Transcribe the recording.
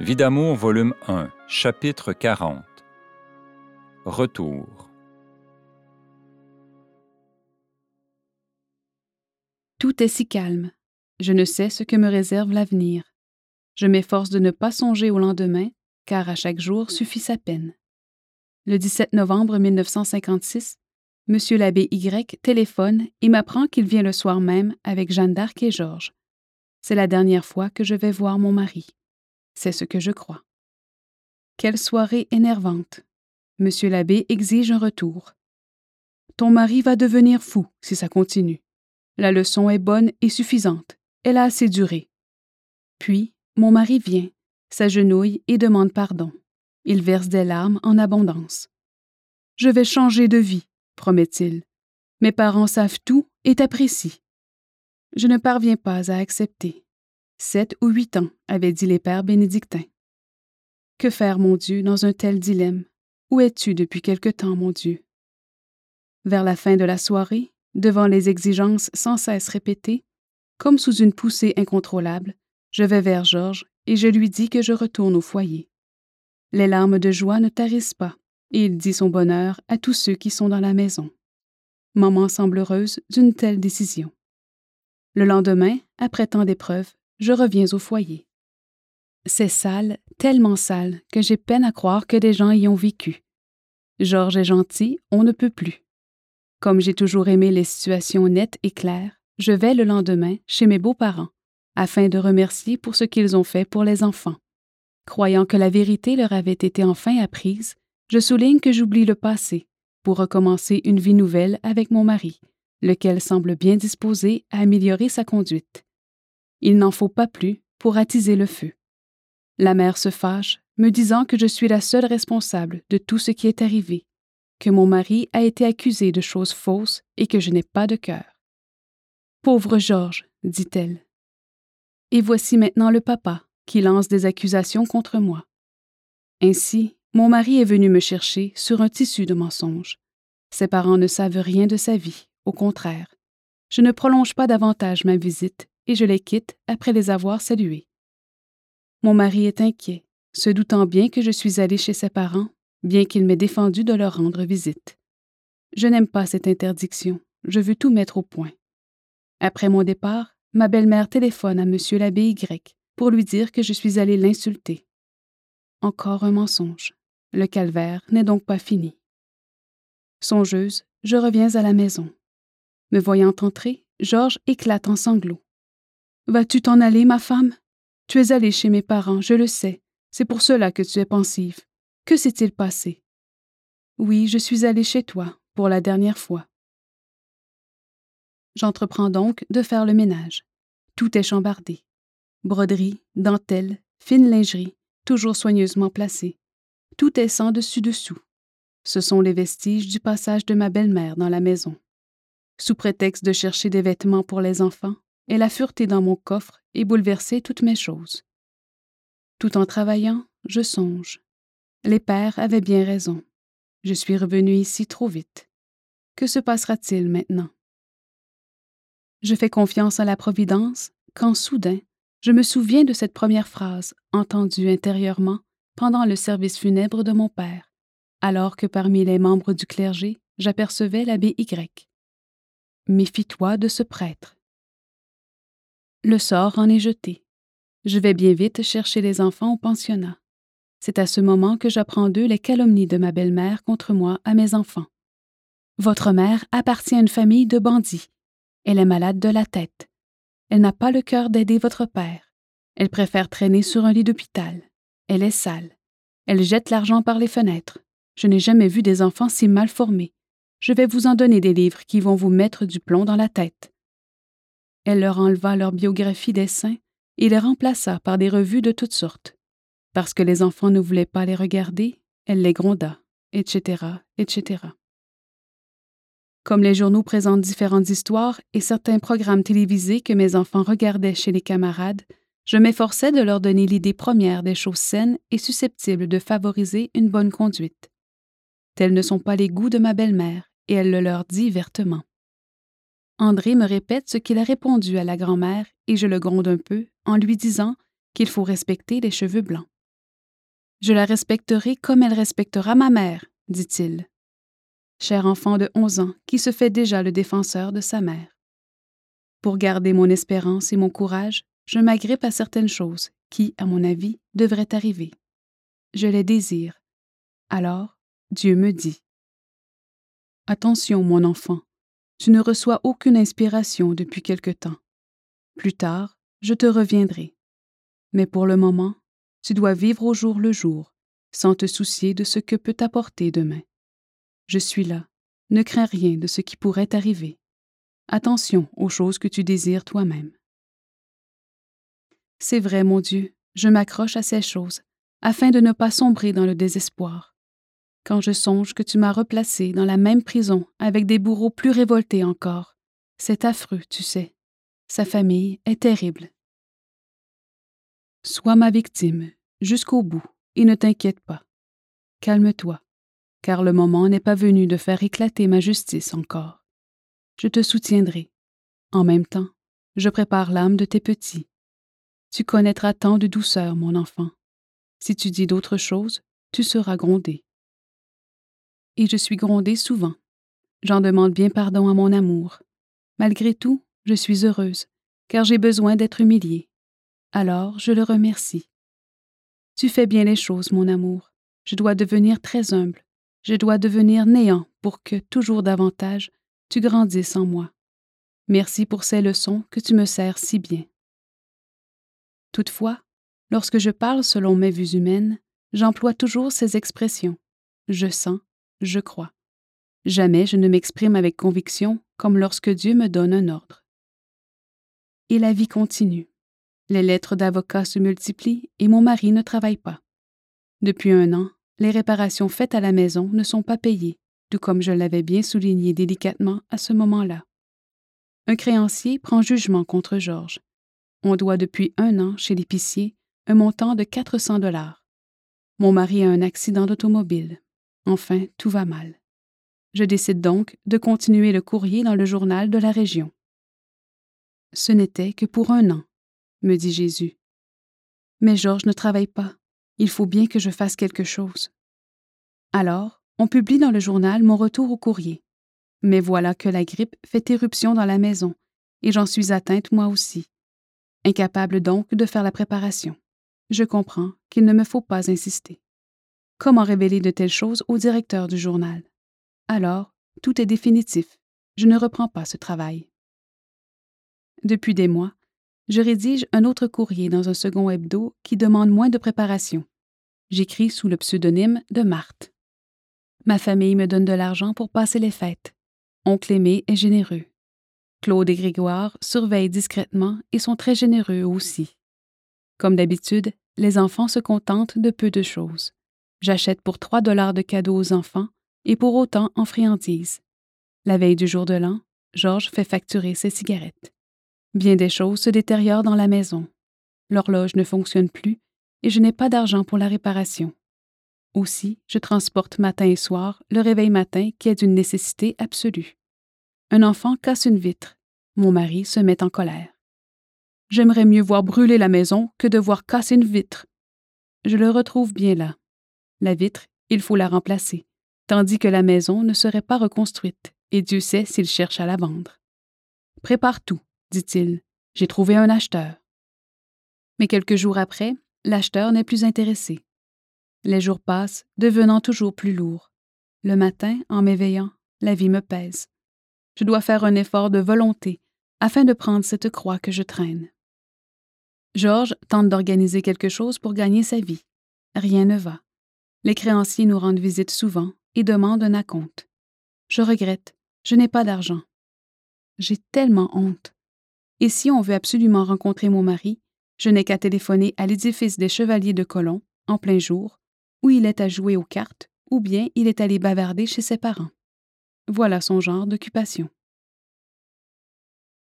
Vie d'amour, volume 1, chapitre 40. Retour. Tout est si calme. Je ne sais ce que me réserve l'avenir. Je m'efforce de ne pas songer au lendemain, car à chaque jour suffit sa peine. Le 17 novembre 1956, M. l'abbé Y téléphone et m'apprend qu'il vient le soir même avec Jeanne d'Arc et Georges. C'est la dernière fois que je vais voir mon mari. C'est ce que je crois. Quelle soirée énervante. Monsieur l'abbé exige un retour. Ton mari va devenir fou si ça continue. La leçon est bonne et suffisante. Elle a assez duré. Puis, mon mari vient, s'agenouille et demande pardon. Il verse des larmes en abondance. Je vais changer de vie, promet-il. Mes parents savent tout et t'apprécient. Je ne parviens pas à accepter. Sept ou huit ans, avaient dit les pères bénédictins. Que faire, mon Dieu, dans un tel dilemme? Où es-tu depuis quelque temps, mon Dieu? Vers la fin de la soirée, devant les exigences sans cesse répétées, comme sous une poussée incontrôlable, je vais vers Georges et je lui dis que je retourne au foyer. Les larmes de joie ne tarissent pas, et il dit son bonheur à tous ceux qui sont dans la maison. Maman semble heureuse d'une telle décision. Le lendemain, après tant d'épreuves, je reviens au foyer. C'est sale, tellement sale, que j'ai peine à croire que des gens y ont vécu. Georges est gentil, on ne peut plus. Comme j'ai toujours aimé les situations nettes et claires, je vais le lendemain chez mes beaux-parents, afin de remercier pour ce qu'ils ont fait pour les enfants. Croyant que la vérité leur avait été enfin apprise, je souligne que j'oublie le passé pour recommencer une vie nouvelle avec mon mari, lequel semble bien disposé à améliorer sa conduite. Il n'en faut pas plus pour attiser le feu. La mère se fâche, me disant que je suis la seule responsable de tout ce qui est arrivé, que mon mari a été accusé de choses fausses et que je n'ai pas de cœur. Pauvre Georges, dit-elle. Et voici maintenant le papa qui lance des accusations contre moi. Ainsi, mon mari est venu me chercher sur un tissu de mensonges. Ses parents ne savent rien de sa vie, au contraire. Je ne prolonge pas davantage ma visite et je les quitte après les avoir salués. Mon mari est inquiet, se doutant bien que je suis allée chez ses parents, bien qu'il m'ait défendu de leur rendre visite. Je n'aime pas cette interdiction, je veux tout mettre au point. Après mon départ, ma belle-mère téléphone à M. l'abbé Y pour lui dire que je suis allée l'insulter. Encore un mensonge. Le calvaire n'est donc pas fini. Songeuse, je reviens à la maison. Me voyant entrer, Georges éclate en sanglots. Vas-tu t'en aller, ma femme? Tu es allée chez mes parents, je le sais. C'est pour cela que tu es pensive. Que s'est-il passé? Oui, je suis allée chez toi, pour la dernière fois. J'entreprends donc de faire le ménage. Tout est chambardé. Broderie, dentelle, fine lingerie, toujours soigneusement placée. Tout est sans dessus-dessous. Ce sont les vestiges du passage de ma belle-mère dans la maison. Sous prétexte de chercher des vêtements pour les enfants, elle a fureté dans mon coffre et bouleversé toutes mes choses. Tout en travaillant, je songe. Les pères avaient bien raison. Je suis revenu ici trop vite. Que se passera-t-il maintenant? Je fais confiance à la Providence quand soudain, je me souviens de cette première phrase entendue intérieurement pendant le service funèbre de mon père, alors que parmi les membres du clergé, j'apercevais l'abbé Y. Méfie-toi de ce prêtre. Le sort en est jeté. Je vais bien vite chercher les enfants au pensionnat. C'est à ce moment que j'apprends d'eux les calomnies de ma belle-mère contre moi à mes enfants. Votre mère appartient à une famille de bandits. Elle est malade de la tête. Elle n'a pas le cœur d'aider votre père. Elle préfère traîner sur un lit d'hôpital. Elle est sale. Elle jette l'argent par les fenêtres. Je n'ai jamais vu des enfants si mal formés. Je vais vous en donner des livres qui vont vous mettre du plomb dans la tête. Elle leur enleva leur biographie des saints et les remplaça par des revues de toutes sortes. Parce que les enfants ne voulaient pas les regarder, elle les gronda, etc., etc. Comme les journaux présentent différentes histoires et certains programmes télévisés que mes enfants regardaient chez les camarades, je m'efforçais de leur donner l'idée première des choses saines et susceptibles de favoriser une bonne conduite. Tels ne sont pas les goûts de ma belle-mère, et elle le leur dit vertement. André me répète ce qu'il a répondu à la grand-mère et je le gronde un peu en lui disant qu'il faut respecter les cheveux blancs. Je la respecterai comme elle respectera ma mère, dit-il. Cher enfant de onze ans qui se fait déjà le défenseur de sa mère. Pour garder mon espérance et mon courage, je m'agrippe à certaines choses qui, à mon avis, devraient arriver. Je les désire. Alors, Dieu me dit. Attention, mon enfant, tu ne reçois aucune inspiration depuis quelque temps. Plus tard, je te reviendrai. Mais pour le moment, tu dois vivre au jour le jour, sans te soucier de ce que peut t'apporter demain. Je suis là, ne crains rien de ce qui pourrait t'arriver. Attention aux choses que tu désires toi-même. C'est vrai, mon Dieu, je m'accroche à ces choses, afin de ne pas sombrer dans le désespoir. Quand je songe que tu m'as replacé dans la même prison avec des bourreaux plus révoltés encore, c'est affreux, tu sais. Sa famille est terrible. Sois ma victime, jusqu'au bout, et ne t'inquiète pas. Calme-toi, car le moment n'est pas venu de faire éclater ma justice encore. Je te soutiendrai. En même temps, je prépare l'âme de tes petits. Tu connaîtras tant de douceur, mon enfant. Si tu dis d'autres choses, tu seras grondé. Et je suis grondée souvent. J'en demande bien pardon à mon amour. Malgré tout, je suis heureuse, car j'ai besoin d'être humiliée. Alors je le remercie. Tu fais bien les choses, mon amour. Je dois devenir très humble. Je dois devenir néant pour que, toujours davantage, tu grandisses en moi. Merci pour ces leçons que tu me sers si bien. Toutefois, lorsque je parle selon mes vues humaines, j'emploie toujours ces expressions. Je sens, je crois. Jamais je ne m'exprime avec conviction comme lorsque Dieu me donne un ordre. Et la vie continue. Les lettres d'avocat se multiplient et mon mari ne travaille pas. Depuis un an, les réparations faites à la maison ne sont pas payées, tout comme je l'avais bien souligné délicatement à ce moment-là. Un créancier prend jugement contre Georges. On doit depuis un an chez l'épicier un montant de 400 dollars. Mon mari a un accident d'automobile. Enfin, tout va mal. Je décide donc de continuer le courrier dans le journal de la région. Ce n'était que pour un an me dit Jésus. Mais Georges ne travaille pas. Il faut bien que je fasse quelque chose. Alors, on publie dans le journal mon retour au courrier. Mais voilà que la grippe fait éruption dans la maison, et j'en suis atteinte moi aussi. Incapable donc de faire la préparation. Je comprends qu'il ne me faut pas insister. Comment révéler de telles choses au directeur du journal? Alors, tout est définitif. Je ne reprends pas ce travail. Depuis des mois, je rédige un autre courrier dans un second hebdo qui demande moins de préparation. J'écris sous le pseudonyme de Marthe. Ma famille me donne de l'argent pour passer les fêtes. Oncle Aimé est généreux. Claude et Grégoire surveillent discrètement et sont très généreux aussi. Comme d'habitude, les enfants se contentent de peu de choses. J'achète pour 3 dollars de cadeaux aux enfants et pour autant en friandises. La veille du jour de l'an, Georges fait facturer ses cigarettes. Bien des choses se détériorent dans la maison. L'horloge ne fonctionne plus et je n'ai pas d'argent pour la réparation. Aussi, je transporte matin et soir le réveil matin qui est d'une nécessité absolue. Un enfant casse une vitre. Mon mari se met en colère. J'aimerais mieux voir brûler la maison que de voir casser une vitre. Je le retrouve bien là. La vitre, il faut la remplacer, tandis que la maison ne serait pas reconstruite, et Dieu sait s'il cherche à la vendre. Prépare tout, dit-il. J'ai trouvé un acheteur. Mais quelques jours après, l'acheteur n'est plus intéressé. Les jours passent, devenant toujours plus lourds. Le matin, en m'éveillant, la vie me pèse. Je dois faire un effort de volonté afin de prendre cette croix que je traîne. Georges tente d'organiser quelque chose pour gagner sa vie. Rien ne va. Les créanciers nous rendent visite souvent et demandent un acompte. Je regrette, je n'ai pas d'argent. J'ai tellement honte. Et si on veut absolument rencontrer mon mari, je n'ai qu'à téléphoner à l'édifice des Chevaliers de Colomb, en plein jour, où il est à jouer aux cartes, ou bien il est allé bavarder chez ses parents. Voilà son genre d'occupation.